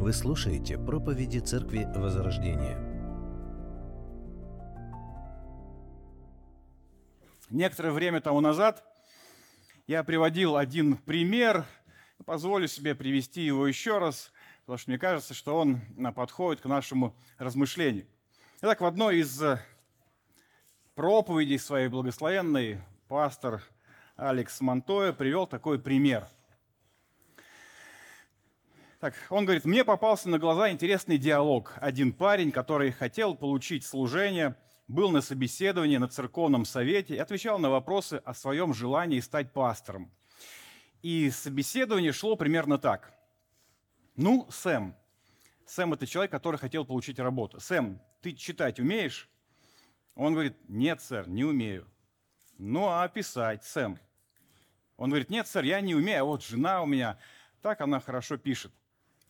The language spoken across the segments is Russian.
Вы слушаете проповеди Церкви Возрождения. Некоторое время тому назад я приводил один пример, позволю себе привести его еще раз, потому что мне кажется, что он подходит к нашему размышлению. Итак, в одной из э, проповедей своей благословенной пастор Алекс Монтоя привел такой пример – так, он говорит, мне попался на глаза интересный диалог. Один парень, который хотел получить служение, был на собеседовании на церковном совете и отвечал на вопросы о своем желании стать пастором. И собеседование шло примерно так. Ну, Сэм. Сэм – это человек, который хотел получить работу. Сэм, ты читать умеешь? Он говорит, нет, сэр, не умею. Ну, а писать, Сэм? Он говорит, нет, сэр, я не умею, а вот жена у меня, так она хорошо пишет.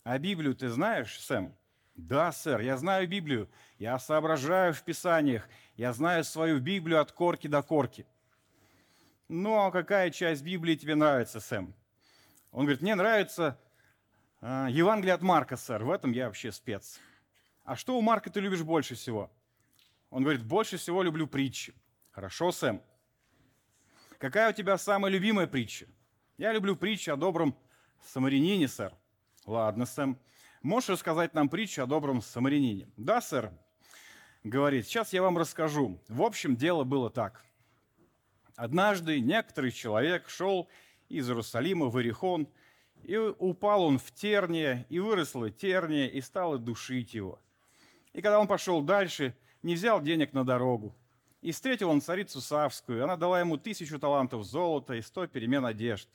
А Библию ты знаешь, Сэм? Да, сэр, я знаю Библию. Я соображаю в Писаниях. Я знаю свою Библию от корки до корки. Ну, а какая часть Библии тебе нравится, Сэм? Он говорит, мне нравится э, Евангелие от Марка, сэр. В этом я вообще спец. А что у Марка ты любишь больше всего? Он говорит, больше всего люблю притчи. Хорошо, Сэм. Какая у тебя самая любимая притча? Я люблю притчи о добром самарянине, сэр. Ладно, Сэм. Можешь рассказать нам притчу о добром самарянине? Да, сэр. Говорит, сейчас я вам расскажу. В общем, дело было так. Однажды некоторый человек шел из Иерусалима в Иерихон, и упал он в терние, и выросла терния, и стала душить его. И когда он пошел дальше, не взял денег на дорогу. И встретил он царицу Савскую, она дала ему тысячу талантов золота и сто перемен одежд.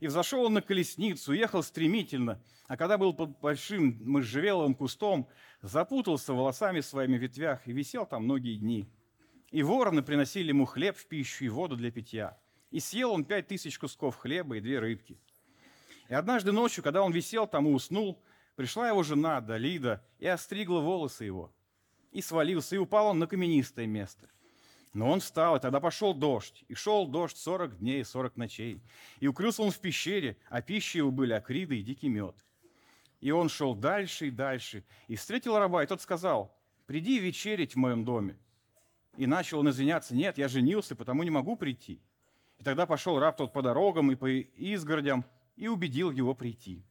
И взошел он на колесницу, ехал стремительно, а когда был под большим можжевеловым кустом, запутался волосами своими в ветвях и висел там многие дни. И вороны приносили ему хлеб в пищу и воду для питья. И съел он пять тысяч кусков хлеба и две рыбки. И однажды ночью, когда он висел там и уснул, пришла его жена Далида и остригла волосы его. И свалился, и упал он на каменистое место. Но он встал, и тогда пошел дождь. И шел дождь сорок дней и сорок ночей. И укрылся он в пещере, а пищей его были акриды и дикий мед. И он шел дальше и дальше. И встретил раба, и тот сказал, приди вечерить в моем доме. И начал он извиняться, нет, я женился, потому не могу прийти. И тогда пошел раб тот по дорогам и по изгородям, и убедил его прийти.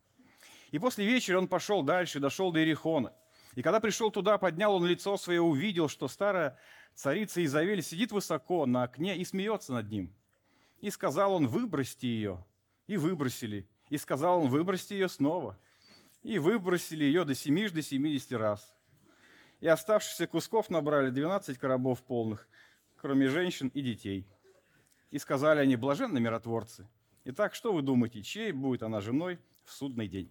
И после вечера он пошел дальше, дошел до Иерихона. И когда пришел туда, поднял он лицо свое, увидел, что старая Царица Изавель сидит высоко на окне и смеется над ним. И сказал он, выбросьте ее. И выбросили. И сказал он, выбросьте ее снова. И выбросили ее до семи до семидесяти раз. И оставшихся кусков набрали двенадцать коробов полных, кроме женщин и детей. И сказали они, блаженны миротворцы. Итак, что вы думаете, чьей будет она женой в судный день?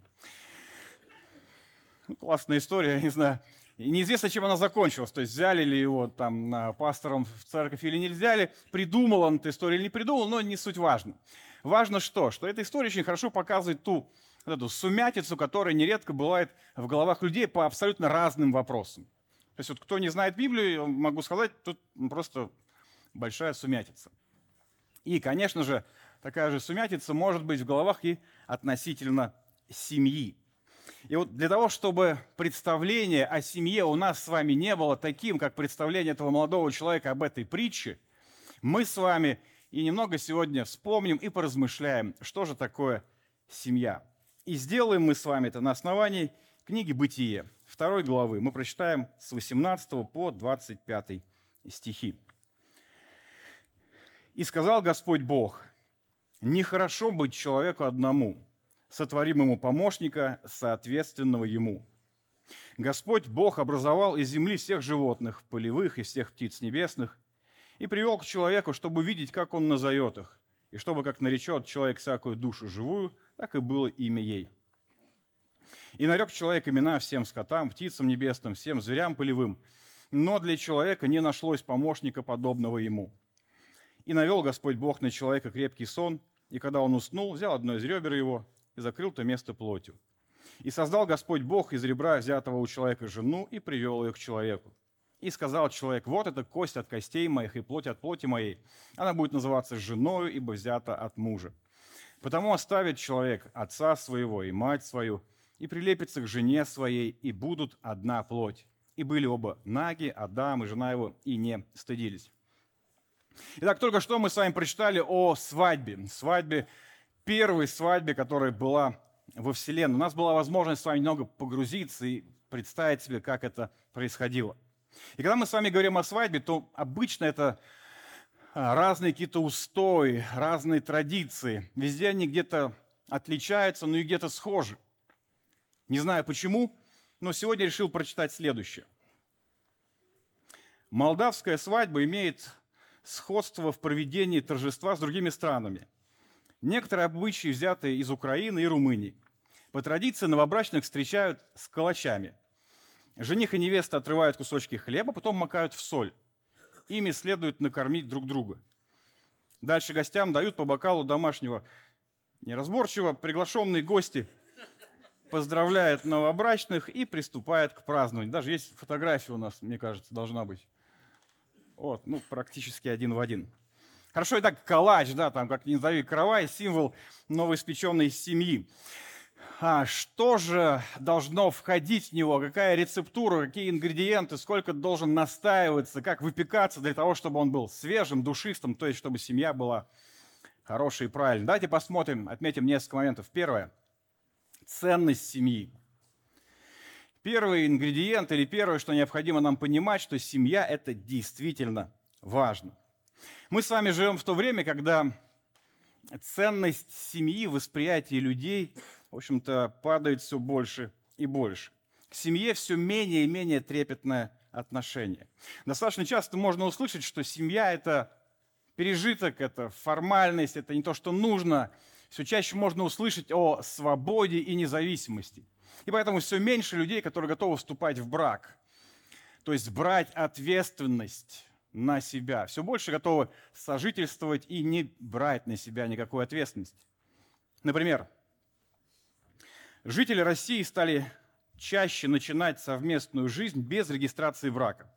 Ну, классная история, я не знаю, и неизвестно, чем она закончилась. То есть взяли ли его там пастором в церковь или не взяли, придумал он эту историю или не придумал, но не суть важно. Важно что? Что эта история очень хорошо показывает ту вот эту сумятицу, которая нередко бывает в головах людей по абсолютно разным вопросам. То есть вот кто не знает Библию, могу сказать, тут просто большая сумятица. И, конечно же, такая же сумятица может быть в головах и относительно семьи. И вот для того, чтобы представление о семье у нас с вами не было таким, как представление этого молодого человека об этой притче, мы с вами и немного сегодня вспомним и поразмышляем, что же такое семья. И сделаем мы с вами это на основании книги «Бытие», второй главы. Мы прочитаем с 18 по 25 стихи. «И сказал Господь Бог, нехорошо быть человеку одному, сотворим ему помощника, соответственного ему. Господь Бог образовал из земли всех животных, полевых и всех птиц небесных, и привел к человеку, чтобы видеть, как он назовет их, и чтобы, как наречет человек всякую душу живую, так и было имя ей. И нарек человек имена всем скотам, птицам небесным, всем зверям полевым, но для человека не нашлось помощника, подобного ему. И навел Господь Бог на человека крепкий сон, и когда он уснул, взял одно из ребер его и закрыл то место плотью. И создал Господь Бог из ребра взятого у человека жену и привел ее к человеку. И сказал человек, вот это кость от костей моих и плоть от плоти моей. Она будет называться женою, ибо взята от мужа. Потому оставит человек отца своего и мать свою, и прилепятся к жене своей, и будут одна плоть. И были оба наги, Адам и жена его, и не стыдились. Итак, только что мы с вами прочитали о свадьбе. Свадьбе, первой свадьбе, которая была во Вселенной. У нас была возможность с вами немного погрузиться и представить себе, как это происходило. И когда мы с вами говорим о свадьбе, то обычно это а, разные какие-то устои, разные традиции. Везде они где-то отличаются, но и где-то схожи. Не знаю почему, но сегодня решил прочитать следующее. Молдавская свадьба имеет сходство в проведении торжества с другими странами. Некоторые обычаи взяты из Украины и Румынии. По традиции новобрачных встречают с калачами. Жених и невеста отрывают кусочки хлеба, потом макают в соль. Ими следует накормить друг друга. Дальше гостям дают по бокалу домашнего неразборчиво. Приглашенные гости поздравляют новобрачных и приступают к празднованию. Даже есть фотография у нас, мне кажется, должна быть. Вот, ну, практически один в один. Хорошо, и так калач, да, там, как ни назови, каравай, символ новоиспеченной семьи. А что же должно входить в него, какая рецептура, какие ингредиенты, сколько должен настаиваться, как выпекаться для того, чтобы он был свежим, душистым, то есть чтобы семья была хорошей и правильной. Давайте посмотрим, отметим несколько моментов. Первое – ценность семьи. Первый ингредиент или первое, что необходимо нам понимать, что семья – это действительно важно. Мы с вами живем в то время, когда ценность семьи, восприятие людей, в общем-то, падает все больше и больше. К семье все менее и менее трепетное отношение. Достаточно часто можно услышать, что семья – это пережиток, это формальность, это не то, что нужно. Все чаще можно услышать о свободе и независимости – и поэтому все меньше людей, которые готовы вступать в брак. То есть брать ответственность на себя. Все больше готовы сожительствовать и не брать на себя никакой ответственности. Например, жители России стали чаще начинать совместную жизнь без регистрации брака.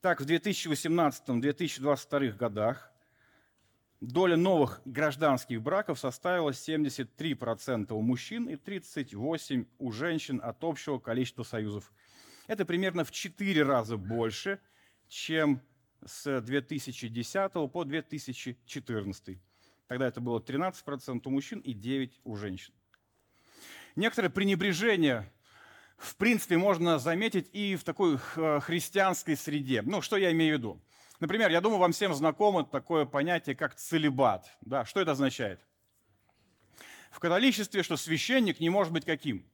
Так, в 2018-2022 годах доля новых гражданских браков составила 73% у мужчин и 38% у женщин от общего количества союзов. Это примерно в 4 раза больше, чем с 2010 по 2014. Тогда это было 13% у мужчин и 9% у женщин. Некоторое пренебрежение в принципе, можно заметить и в такой э, христианской среде. Ну, что я имею в виду? Например, я думаю, вам всем знакомо такое понятие, как целебат. Да, что это означает? В католичестве, что священник не может быть каким?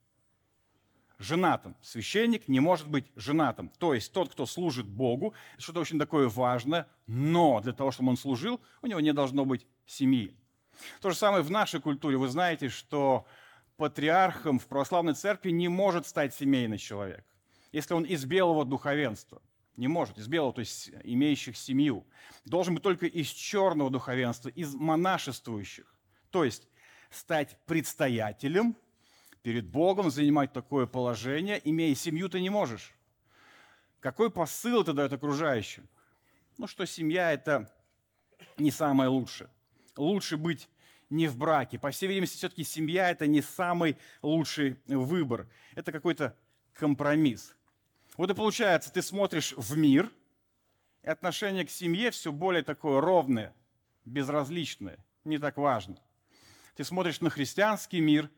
Женатым. Священник не может быть женатым. То есть тот, кто служит Богу, что-то очень такое важное, но для того, чтобы он служил, у него не должно быть семьи. То же самое в нашей культуре. Вы знаете, что патриархом в православной церкви не может стать семейный человек, если он из белого духовенства – не может, из белого, то есть имеющих семью. Должен быть только из черного духовенства, из монашествующих. То есть стать предстоятелем перед Богом, занимать такое положение, имея семью, ты не можешь. Какой посыл это дает окружающим? Ну, что семья – это не самое лучшее. Лучше быть не в браке. По всей видимости, все-таки семья – это не самый лучший выбор. Это какой-то компромисс. Вот и получается, ты смотришь в мир, и отношение к семье все более такое ровное, безразличное, не так важно. Ты смотришь на христианский мир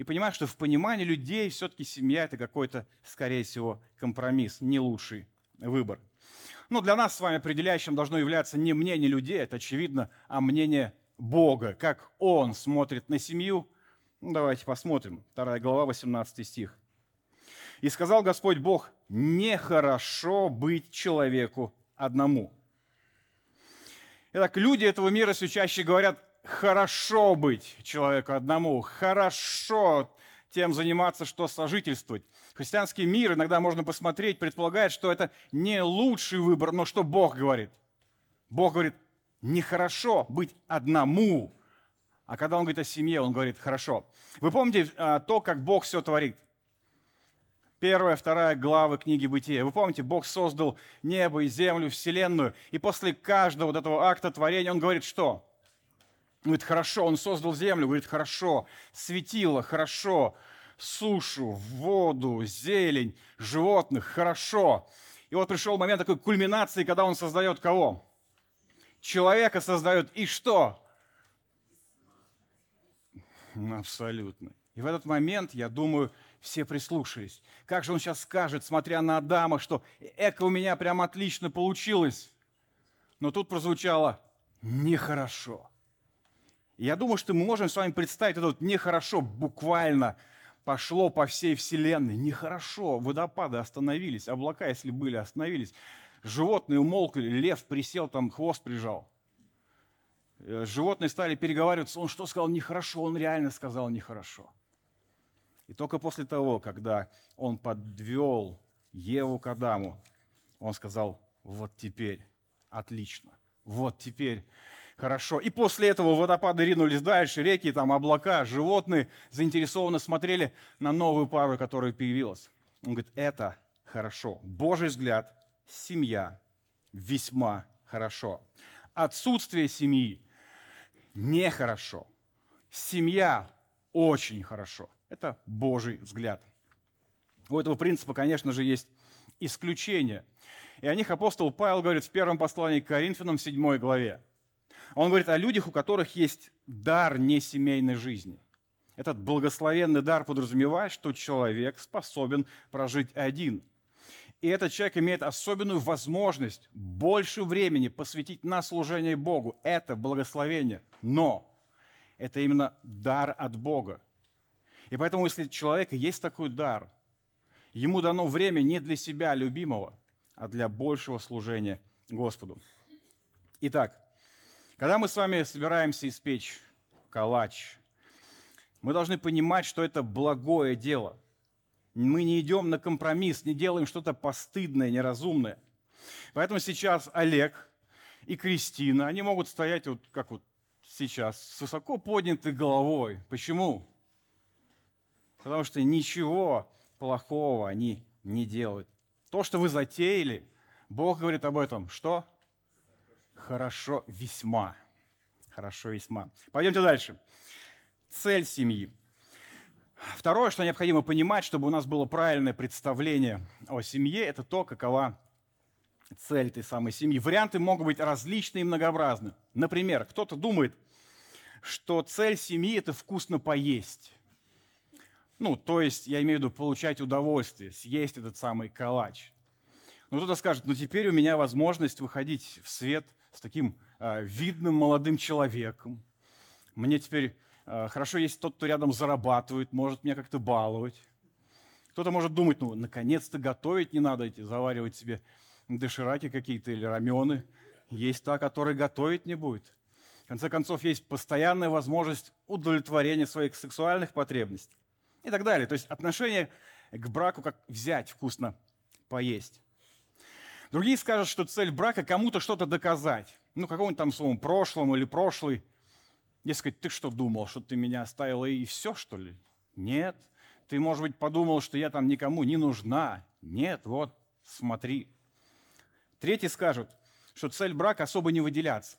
и понимаешь, что в понимании людей все-таки семья – это какой-то, скорее всего, компромисс, не лучший выбор. Но для нас с вами определяющим должно являться не мнение людей, это очевидно, а мнение Бога, как Он смотрит на семью. Ну, давайте посмотрим. 2 глава, 18 стих. И сказал Господь Бог, нехорошо быть человеку одному. Итак, люди этого мира все чаще говорят, хорошо быть человеку одному, хорошо тем заниматься, что сожительствовать. Христианский мир иногда можно посмотреть, предполагает, что это не лучший выбор, но что Бог говорит? Бог говорит, нехорошо быть одному. А когда он говорит о семье, он говорит, хорошо. Вы помните а, то, как Бог все творит? первая, вторая главы книги Бытия. Вы помните, Бог создал небо и землю, вселенную, и после каждого вот этого акта творения Он говорит, что? Говорит, хорошо, Он создал землю, говорит, хорошо, светило, хорошо, сушу, воду, зелень, животных, хорошо. И вот пришел момент такой кульминации, когда он создает кого? Человека создает и что? Абсолютно. И в этот момент, я думаю, все прислушались. Как же он сейчас скажет, смотря на Адама, что эко у меня прям отлично получилось. Но тут прозвучало нехорошо. Я думаю, что мы можем с вами представить это вот нехорошо буквально пошло по всей вселенной. Нехорошо. Водопады остановились, облака, если были, остановились. Животные умолкли, лев присел, там хвост прижал. Э, животные стали переговариваться. Он что сказал нехорошо? Он реально сказал нехорошо. И только после того, когда он подвел Еву к Адаму, он сказал, вот теперь отлично, вот теперь Хорошо. И после этого водопады ринулись дальше, реки, там облака, животные заинтересованно смотрели на новую пару, которая появилась. Он говорит, это хорошо. Божий взгляд, семья весьма хорошо. Отсутствие семьи нехорошо. Семья очень хорошо. Это Божий взгляд. У этого принципа, конечно же, есть исключения. И о них апостол Павел говорит в первом послании к Коринфянам, 7 главе. Он говорит о людях, у которых есть дар несемейной жизни. Этот благословенный дар подразумевает, что человек способен прожить один. И этот человек имеет особенную возможность больше времени посвятить на служение Богу. Это благословение. Но это именно дар от Бога. И поэтому, если у человека есть такой дар, ему дано время не для себя любимого, а для большего служения Господу. Итак, когда мы с вами собираемся испечь калач, мы должны понимать, что это благое дело. Мы не идем на компромисс, не делаем что-то постыдное, неразумное. Поэтому сейчас Олег и Кристина, они могут стоять вот как вот сейчас, с высоко поднятой головой. Почему? Потому что ничего плохого они не делают. То, что вы затеяли, Бог говорит об этом. Что? Хорошо весьма. Хорошо весьма. Пойдемте дальше. Цель семьи. Второе, что необходимо понимать, чтобы у нас было правильное представление о семье, это то, какова цель этой самой семьи. Варианты могут быть различные и многообразны. Например, кто-то думает, что цель семьи – это вкусно поесть. Ну, то есть, я имею в виду получать удовольствие, съесть этот самый калач. Но кто-то скажет, ну теперь у меня возможность выходить в свет – с таким э, видным молодым человеком. Мне теперь э, хорошо есть тот, кто рядом зарабатывает, может меня как-то баловать. Кто-то может думать, ну, наконец-то готовить не надо эти, заваривать себе дошираки какие-то или рамены. Есть та, которая готовить не будет. В конце концов, есть постоянная возможность удовлетворения своих сексуальных потребностей и так далее. То есть отношение к браку как взять вкусно поесть. Другие скажут, что цель брака кому-то что-то доказать. Ну, какому-нибудь там своему прошлому или прошлый. Дескать, ты что думал, что ты меня оставила и все, что ли? Нет. Ты, может быть, подумал, что я там никому не нужна. Нет, вот, смотри. Третьи скажут, что цель брака особо не выделяться.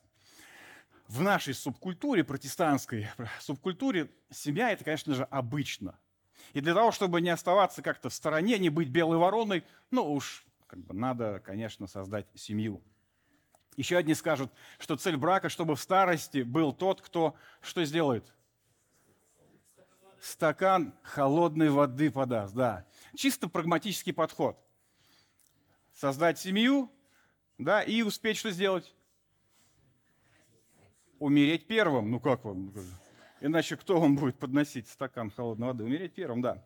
В нашей субкультуре, протестантской субкультуре, семья – это, конечно же, обычно. И для того, чтобы не оставаться как-то в стороне, не быть белой вороной, ну уж как бы надо, конечно, создать семью. Еще одни скажут, что цель брака, чтобы в старости был тот, кто что сделает? Стакан холодной воды подаст, да. Чисто прагматический подход. Создать семью, да, и успеть что сделать? Умереть первым. Ну как вам? Иначе кто вам будет подносить стакан холодной воды? Умереть первым, да.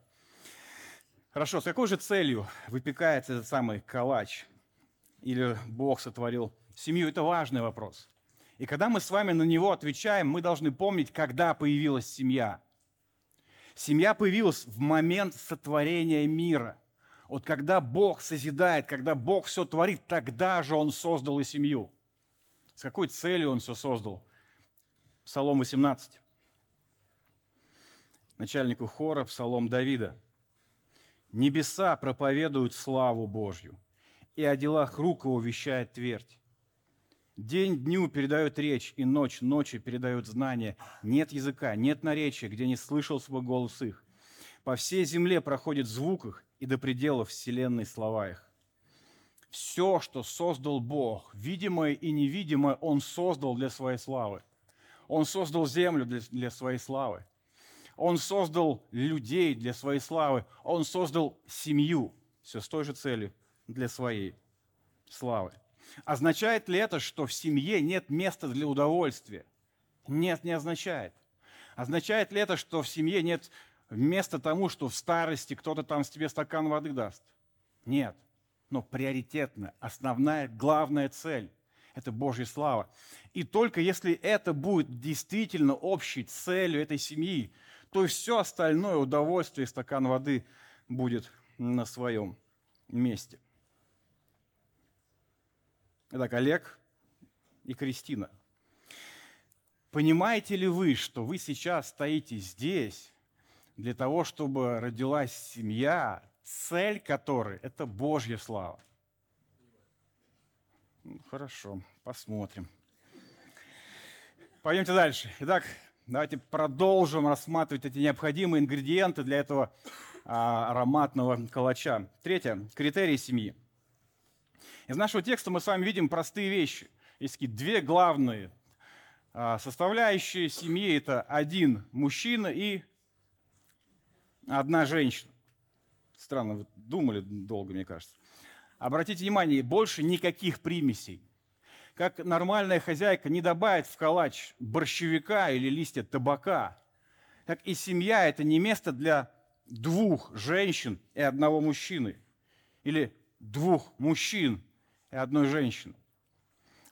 Хорошо, с какой же целью выпекается этот самый калач? Или Бог сотворил семью? Это важный вопрос. И когда мы с вами на него отвечаем, мы должны помнить, когда появилась семья. Семья появилась в момент сотворения мира. Вот когда Бог созидает, когда Бог все творит, тогда же Он создал и семью. С какой целью Он все создал? Псалом 18. Начальнику хора, Псалом Давида – Небеса проповедуют славу Божью, и о делах рук его вещает твердь. День дню передает речь, и ночь ночи передает знания. Нет языка, нет наречия, где не слышал свой голос их. По всей земле проходит звук их, и до пределов вселенной слова их. Все, что создал Бог, видимое и невидимое, Он создал для своей славы. Он создал землю для своей славы. Он создал людей для своей славы. Он создал семью, все с той же целью, для своей славы. Означает ли это, что в семье нет места для удовольствия? Нет, не означает. Означает ли это, что в семье нет места тому, что в старости кто-то там тебе стакан воды даст? Нет. Но приоритетно, основная, главная цель – это Божья слава. И только если это будет действительно общей целью этой семьи, то все остальное удовольствие, стакан воды будет на своем месте. Итак, Олег и Кристина. Понимаете ли вы, что вы сейчас стоите здесь для того, чтобы родилась семья, цель которой – это Божья слава? Ну, хорошо, посмотрим. Пойдемте дальше. Итак, давайте продолжим рассматривать эти необходимые ингредиенты для этого а, ароматного калача. Третье – критерии семьи. Из нашего текста мы с вами видим простые вещи. Есть такие две главные а, составляющие семьи. Это один мужчина и одна женщина. Странно, вы думали долго, мне кажется. Обратите внимание, больше никаких примесей. Как нормальная хозяйка не добавит в калач борщевика или листья табака, так и семья – это не место для двух женщин и одного мужчины. Или двух мужчин и одной женщины.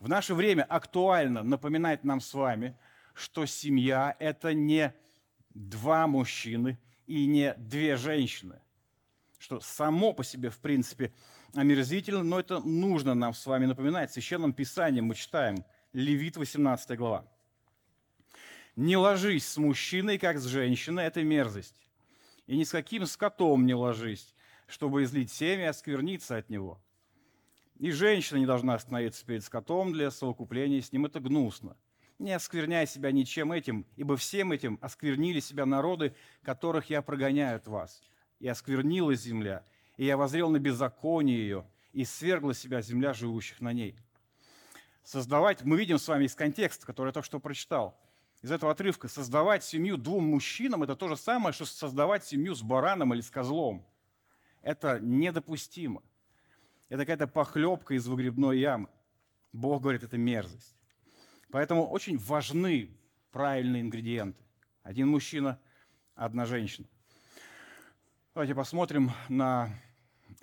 В наше время актуально напоминать нам с вами, что семья – это не два мужчины и не две женщины. Что само по себе, в принципе, омерзительно, но это нужно нам с вами напоминать. В Священном Писании мы читаем Левит, 18 глава. «Не ложись с мужчиной, как с женщиной, это мерзость. И ни с каким скотом не ложись, чтобы излить семя и оскверниться от него. И женщина не должна остановиться перед скотом для совокупления с ним. Это гнусно. Не оскверняй себя ничем этим, ибо всем этим осквернили себя народы, которых я прогоняю от вас. И осквернилась земля, и я возрел на беззаконие ее, и свергла себя земля живущих на ней. Создавать, мы видим с вами из контекста, который я только что прочитал, из этого отрывка, создавать семью двум мужчинам – это то же самое, что создавать семью с бараном или с козлом. Это недопустимо. Это какая-то похлебка из выгребной ямы. Бог говорит, это мерзость. Поэтому очень важны правильные ингредиенты. Один мужчина, одна женщина. Давайте посмотрим на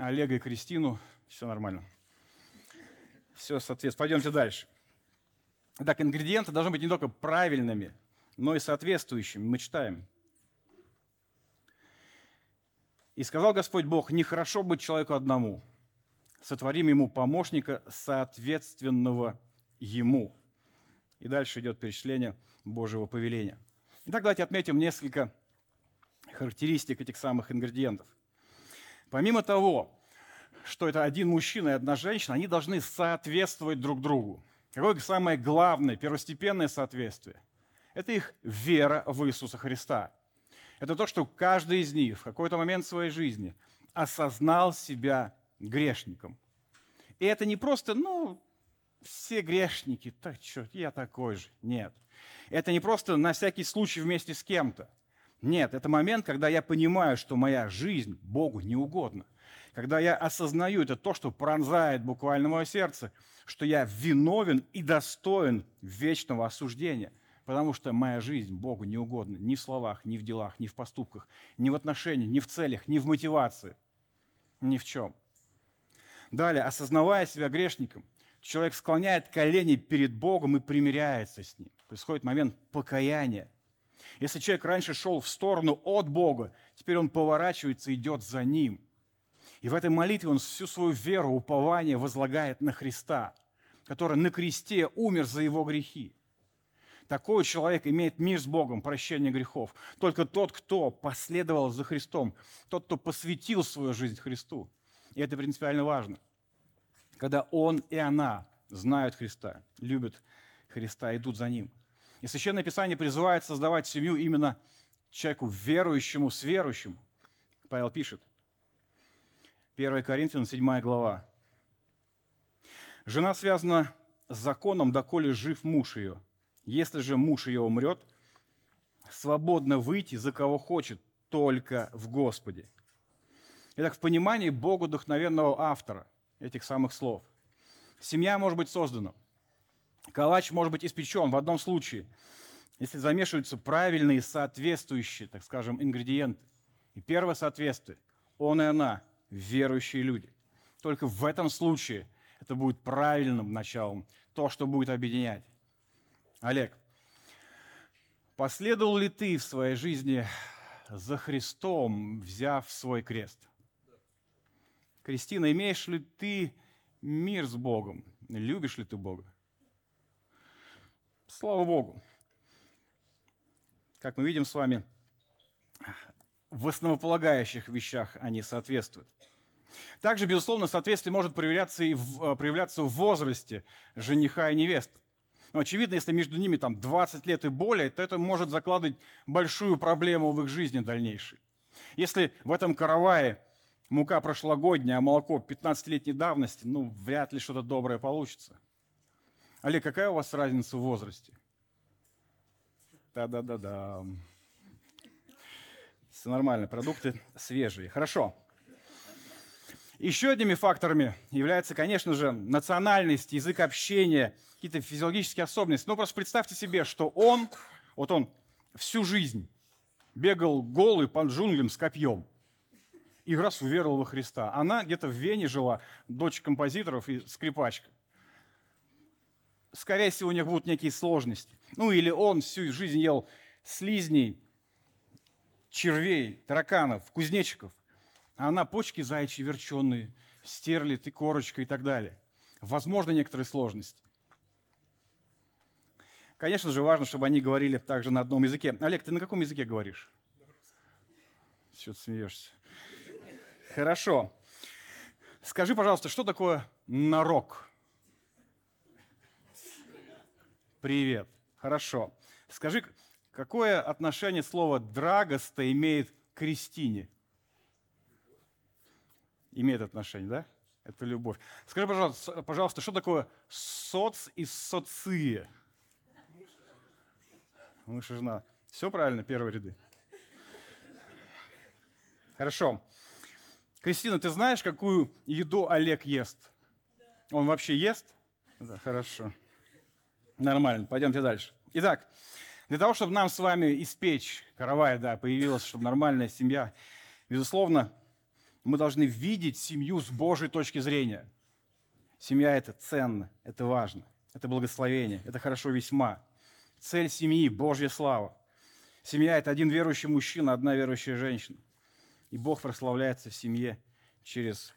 Олега и Кристину. Все нормально. Все соответствует. Пойдемте дальше. Итак, ингредиенты должны быть не только правильными, но и соответствующими. Мы читаем. «И сказал Господь Бог, нехорошо быть человеку одному, сотворим ему помощника, соответственного ему». И дальше идет перечисление Божьего повеления. Итак, давайте отметим несколько характеристик этих самых ингредиентов. Помимо того, что это один мужчина и одна женщина, они должны соответствовать друг другу. Какое самое главное, первостепенное соответствие? Это их вера в Иисуса Христа. Это то, что каждый из них в какой-то момент своей жизни осознал себя грешником. И это не просто, ну, все грешники, так что, я такой же. Нет. Это не просто на всякий случай вместе с кем-то. Нет, это момент, когда я понимаю, что моя жизнь Богу не угодна. Когда я осознаю, это то, что пронзает буквально мое сердце, что я виновен и достоин вечного осуждения, потому что моя жизнь Богу не угодна ни в словах, ни в делах, ни в поступках, ни в отношениях, ни в целях, ни в мотивации, ни в чем. Далее, осознавая себя грешником, человек склоняет колени перед Богом и примиряется с Ним. Происходит момент покаяния. Если человек раньше шел в сторону от Бога, теперь он поворачивается и идет за Ним. И в этой молитве он всю свою веру, упование возлагает на Христа, который на кресте умер за его грехи. Такой человек имеет мир с Богом, прощение грехов. Только тот, кто последовал за Христом, тот, кто посвятил свою жизнь Христу. И это принципиально важно – когда он и она знают Христа, любят Христа, идут за Ним. И Священное Писание призывает создавать семью именно человеку верующему с верующим. Павел пишет. 1 Коринфянам, 7 глава. Жена связана с законом, доколе жив муж ее. Если же муж ее умрет, свободно выйти за кого хочет, только в Господе. Итак, в понимании Богу вдохновенного автора этих самых слов. Семья может быть создана. Калач может быть испечен в одном случае, если замешиваются правильные соответствующие, так скажем, ингредиенты. И первое соответствие – он и она, верующие люди. Только в этом случае это будет правильным началом, то, что будет объединять. Олег, последовал ли ты в своей жизни за Христом, взяв свой крест? Кристина, имеешь ли ты мир с Богом? Любишь ли ты Бога? Слава Богу! Как мы видим с вами, в основополагающих вещах они соответствуют. Также, безусловно, соответствие может проявляться, и в, проявляться в возрасте жениха и невесты. Но очевидно, если между ними там 20 лет и более, то это может закладывать большую проблему в их жизни дальнейшей. Если в этом каравае мука прошлогодняя, а молоко 15-летней давности, ну, вряд ли что-то доброе получится. Олег, какая у вас разница в возрасте? Да-да-да-да. Все нормально, продукты свежие. Хорошо. Еще одними факторами является, конечно же, национальность, язык общения, какие-то физиологические особенности. Ну, просто представьте себе, что он, вот он всю жизнь бегал голый по джунглям с копьем и раз уверовал во Христа. Она где-то в Вене жила, дочь композиторов и скрипачка. Скорее всего, у них будут некие сложности. Ну, или он всю жизнь ел слизней, червей, тараканов, кузнечиков а она почки заячьи верченые, стерлит и корочка и так далее. Возможно, некоторые сложности. Конечно же, важно, чтобы они говорили также на одном языке. Олег, ты на каком языке говоришь? Ты смеешься? Хорошо. Скажи, пожалуйста, что такое нарок? Привет. Хорошо. Скажи, какое отношение слово «драгоста» имеет к Кристине? имеет отношение, да? Это любовь. Скажи, пожалуйста, пожалуйста, что такое соц и соции? Муж и жена. Все правильно, первые ряды. Хорошо. Кристина, ты знаешь, какую еду Олег ест? Он вообще ест? Да, хорошо. Нормально, пойдемте дальше. Итак, для того, чтобы нам с вами испечь каравай, да, появилась, чтобы нормальная семья, безусловно, мы должны видеть семью с Божьей точки зрения. Семья – это ценно, это важно, это благословение, это хорошо весьма. Цель семьи – Божья слава. Семья – это один верующий мужчина, одна верующая женщина. И Бог прославляется в семье через,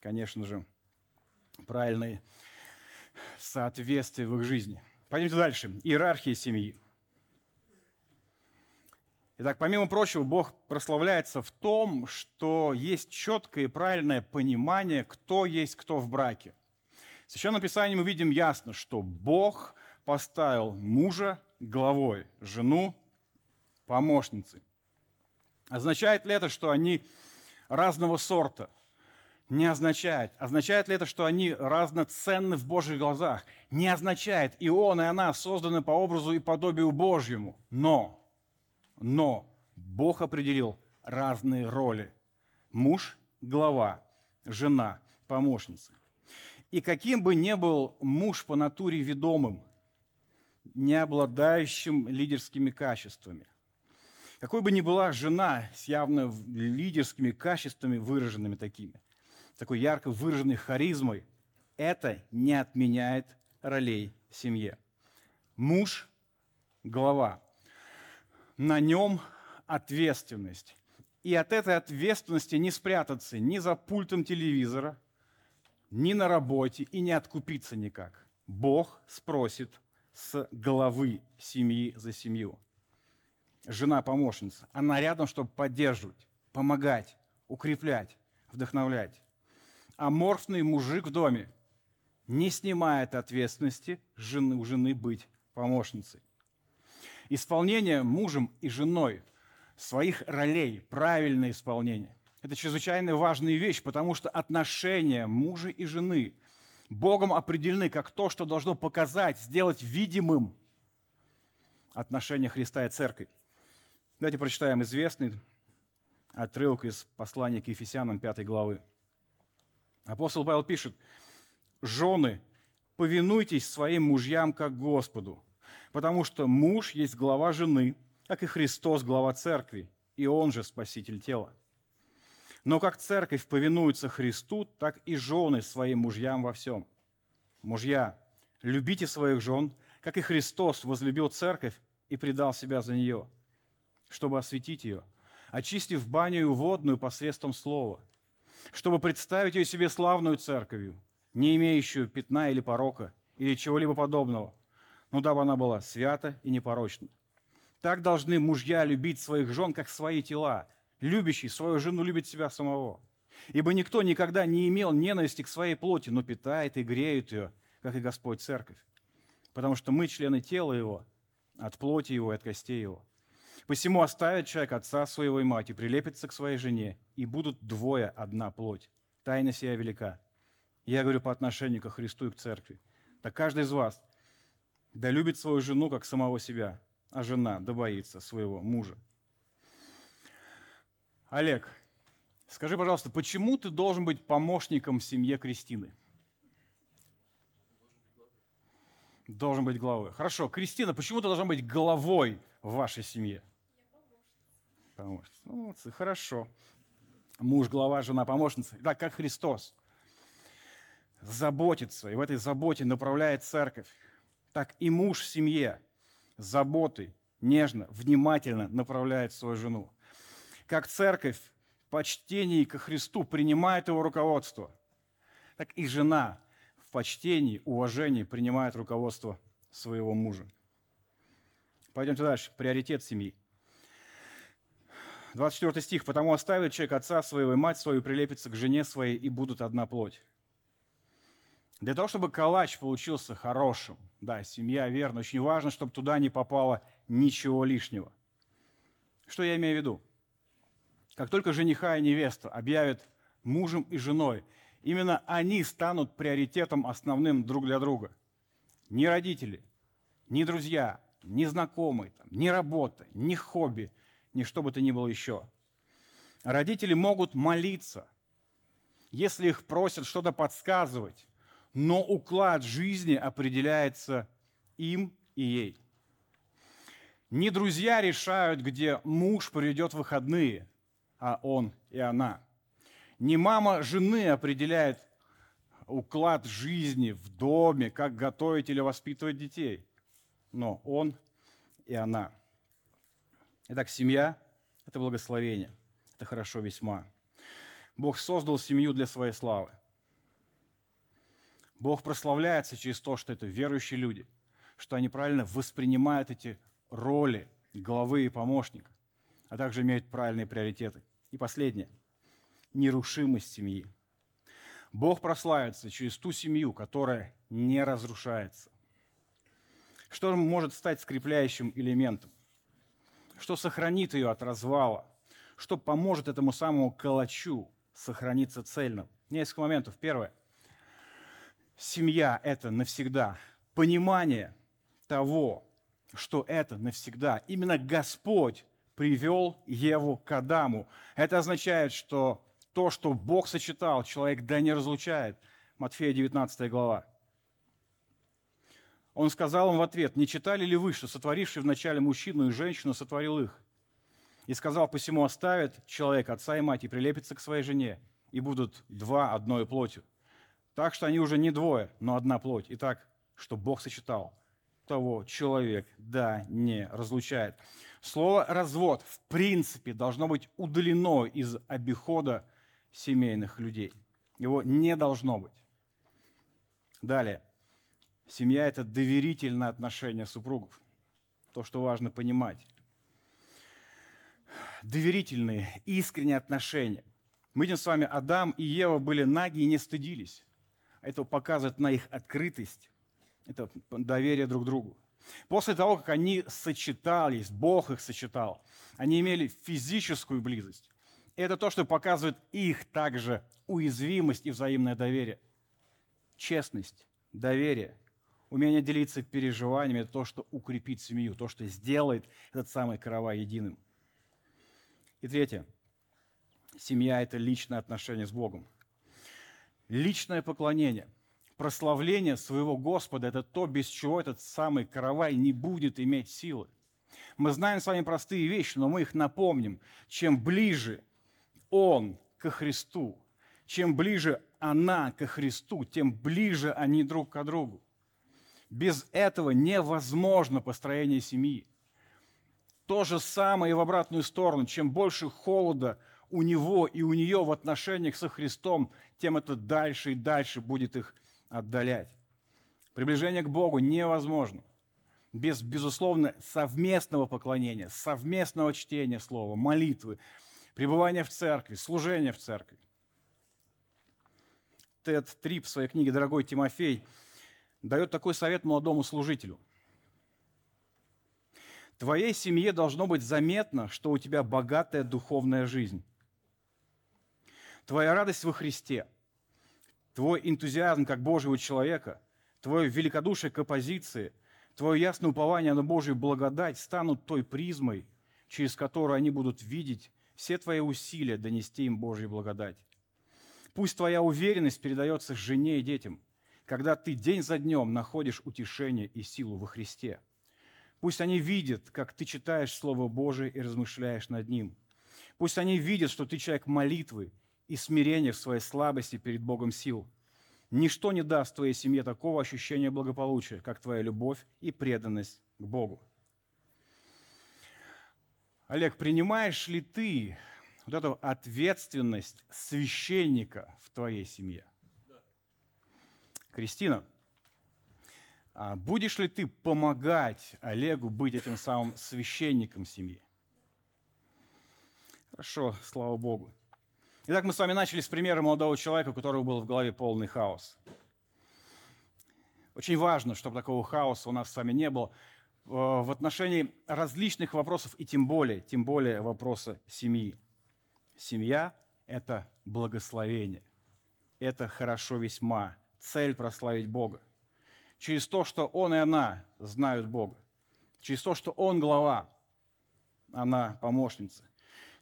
конечно же, правильные соответствия в их жизни. Пойдемте дальше. Иерархия семьи. Итак, помимо прочего, Бог прославляется в том, что есть четкое и правильное понимание, кто есть кто в браке. В Священном Писании мы видим ясно, что Бог поставил мужа главой, жену помощницей. Означает ли это, что они разного сорта? Не означает. Означает ли это, что они разноценны в Божьих глазах? Не означает. И он, и она созданы по образу и подобию Божьему. Но но Бог определил разные роли. Муж – глава, жена – помощница. И каким бы ни был муж по натуре ведомым, не обладающим лидерскими качествами, какой бы ни была жена с явно лидерскими качествами, выраженными такими, такой ярко выраженной харизмой, это не отменяет ролей в семье. Муж – глава, на нем ответственность. И от этой ответственности не спрятаться ни за пультом телевизора, ни на работе и не откупиться никак. Бог спросит с головы семьи за семью. Жена-помощница, она рядом, чтобы поддерживать, помогать, укреплять, вдохновлять. Аморфный мужик в доме не снимает ответственности жены, у жены быть помощницей. Исполнение мужем и женой своих ролей, правильное исполнение. Это чрезвычайно важная вещь, потому что отношения мужа и жены Богом определены как то, что должно показать, сделать видимым отношения Христа и Церкви. Давайте прочитаем известный отрывок из послания к Ефесянам 5 главы. Апостол Павел пишет, «Жены, повинуйтесь своим мужьям как Господу, потому что муж есть глава жены, как и Христос глава церкви, и он же спаситель тела. Но как церковь повинуется Христу, так и жены своим мужьям во всем. Мужья, любите своих жен, как и Христос возлюбил церковь и предал себя за нее, чтобы осветить ее, очистив баню водную посредством слова, чтобы представить ее себе славную церковью, не имеющую пятна или порока, или чего-либо подобного, но дабы она была свята и непорочна. Так должны мужья любить своих жен, как свои тела. Любящий свою жену любит себя самого. Ибо никто никогда не имел ненависти к своей плоти, но питает и греет ее, как и Господь Церковь. Потому что мы члены тела Его, от плоти Его и от костей Его. Посему оставит человек отца своего и мать и прилепится к своей жене, и будут двое одна плоть. Тайна сия велика. Я говорю по отношению к Христу и к церкви. Так каждый из вас да любит свою жену, как самого себя, а жена да боится своего мужа. Олег, скажи, пожалуйста, почему ты должен быть помощником в семье Кристины? Должен быть главой. Хорошо. Кристина, почему ты должна быть главой в вашей семье? Помощница. Ну, хорошо. Муж, глава, жена, помощница. Так, как Христос заботится, и в этой заботе направляет церковь, так и муж в семье заботой, нежно, внимательно направляет свою жену. Как церковь в почтении ко Христу принимает его руководство, так и жена в почтении, уважении принимает руководство своего мужа. Пойдемте дальше. Приоритет семьи. 24 стих. «Потому оставит человек отца своего и мать свою, прилепится к жене своей, и будут одна плоть». Для того, чтобы калач получился хорошим, да, семья, верно, очень важно, чтобы туда не попало ничего лишнего. Что я имею в виду? Как только жениха и невеста объявят мужем и женой, именно они станут приоритетом основным друг для друга. Ни родители, ни друзья, ни знакомые, там, ни работа, ни хобби, ни что бы то ни было еще. Родители могут молиться, если их просят что-то подсказывать, но уклад жизни определяется им и ей. Не друзья решают, где муж проведет выходные, а он и она. Не мама жены определяет уклад жизни в доме, как готовить или воспитывать детей, но он и она. Итак, семья – это благословение, это хорошо весьма. Бог создал семью для своей славы – Бог прославляется через то, что это верующие люди, что они правильно воспринимают эти роли главы и помощника, а также имеют правильные приоритеты. И последнее – нерушимость семьи. Бог прославится через ту семью, которая не разрушается. Что может стать скрепляющим элементом? Что сохранит ее от развала? Что поможет этому самому калачу сохраниться цельным? Несколько моментов. Первое – семья – это навсегда. Понимание того, что это навсегда. Именно Господь привел Еву к Адаму. Это означает, что то, что Бог сочетал, человек да не разлучает. Матфея 19 глава. Он сказал им в ответ, не читали ли вы, что сотворивший вначале мужчину и женщину сотворил их? И сказал, посему оставит человек отца и мать и прилепится к своей жене, и будут два одной плотью. Так что они уже не двое, но одна плоть. И так, что Бог сочетал, того человек, да, не разлучает. Слово «развод» в принципе должно быть удалено из обихода семейных людей. Его не должно быть. Далее. Семья – это доверительное отношение супругов. То, что важно понимать. Доверительные, искренние отношения. Мы видим с вами, Адам и Ева были наги и не стыдились. Это показывает на их открытость, это доверие друг к другу. После того, как они сочетались, Бог их сочетал, они имели физическую близость. Это то, что показывает их также уязвимость и взаимное доверие. Честность, доверие, умение делиться переживаниями – это то, что укрепит семью, то, что сделает этот самый каравай единым. И третье. Семья – это личное отношение с Богом. Личное поклонение, прославление своего Господа – это то, без чего этот самый каравай не будет иметь силы. Мы знаем с вами простые вещи, но мы их напомним. Чем ближе Он ко Христу, чем ближе она ко Христу, тем ближе они друг к другу. Без этого невозможно построение семьи. То же самое и в обратную сторону. Чем больше холода у него и у нее в отношениях со Христом, тем это дальше и дальше будет их отдалять. Приближение к Богу невозможно без, безусловно, совместного поклонения, совместного чтения Слова, молитвы, пребывания в церкви, служения в церкви. Тед Трип в своей книге «Дорогой Тимофей» дает такой совет молодому служителю. Твоей семье должно быть заметно, что у тебя богатая духовная жизнь. Твоя радость во Христе, твой энтузиазм как Божьего человека, твое великодушие к оппозиции, твое ясное упование на Божью благодать станут той призмой, через которую они будут видеть все твои усилия донести им Божью благодать. Пусть твоя уверенность передается жене и детям, когда ты день за днем находишь утешение и силу во Христе. Пусть они видят, как ты читаешь Слово Божие и размышляешь над ним. Пусть они видят, что ты человек молитвы и смирения в своей слабости перед Богом сил. Ничто не даст твоей семье такого ощущения благополучия, как твоя любовь и преданность к Богу. Олег, принимаешь ли ты вот эту ответственность священника в твоей семье? Кристина, а будешь ли ты помогать Олегу быть этим самым священником семьи? Хорошо, слава Богу. Итак, мы с вами начали с примера молодого человека, у которого был в голове полный хаос. Очень важно, чтобы такого хаоса у нас с вами не было э, в отношении различных вопросов и тем более, тем более вопроса семьи. Семья – это благословение. Это хорошо весьма. Цель – прославить Бога. Через то, что он и она знают Бога. Через то, что он глава, она помощница.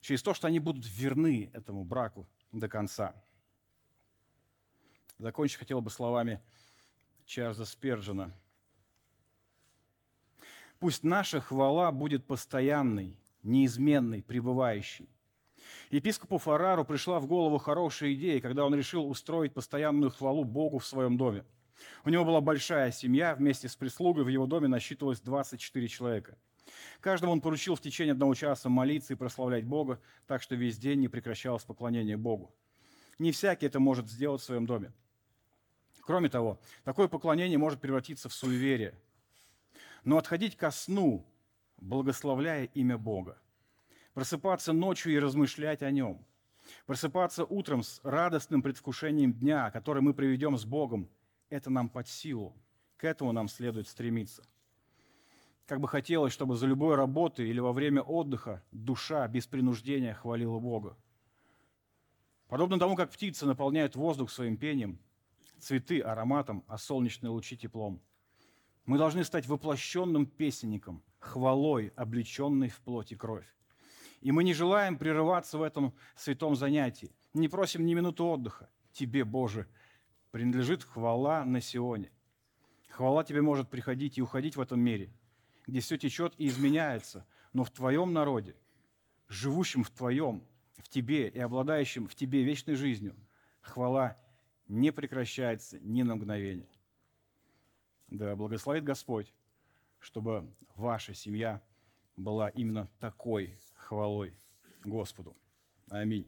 Через то, что они будут верны этому браку до конца. Закончить хотел бы словами Чарльза Сперджина. Пусть наша хвала будет постоянной, неизменной, пребывающей. Епископу Фарару пришла в голову хорошая идея, когда он решил устроить постоянную хвалу Богу в своем доме. У него была большая семья, вместе с прислугой в его доме насчитывалось 24 человека. Каждому он поручил в течение одного часа молиться и прославлять Бога, так что весь день не прекращалось поклонение Богу. Не всякий это может сделать в своем доме. Кроме того, такое поклонение может превратиться в суеверие. Но отходить ко сну, благословляя имя Бога, просыпаться ночью и размышлять о нем, просыпаться утром с радостным предвкушением дня, который мы проведем с Богом, это нам под силу. К этому нам следует стремиться. Как бы хотелось, чтобы за любой работы или во время отдыха душа без принуждения хвалила Бога. Подобно тому, как птицы наполняют воздух своим пением, цветы ароматом, а солнечные лучи теплом. Мы должны стать воплощенным песенником, хвалой, облеченной в плоть и кровь. И мы не желаем прерываться в этом святом занятии. Не просим ни минуты отдыха. Тебе, Боже, принадлежит хвала на Сионе. Хвала тебе может приходить и уходить в этом мире, где все течет и изменяется, но в твоем народе, живущем в твоем, в тебе и обладающем в тебе вечной жизнью, хвала не прекращается ни на мгновение. Да благословит Господь, чтобы ваша семья была именно такой хвалой Господу. Аминь.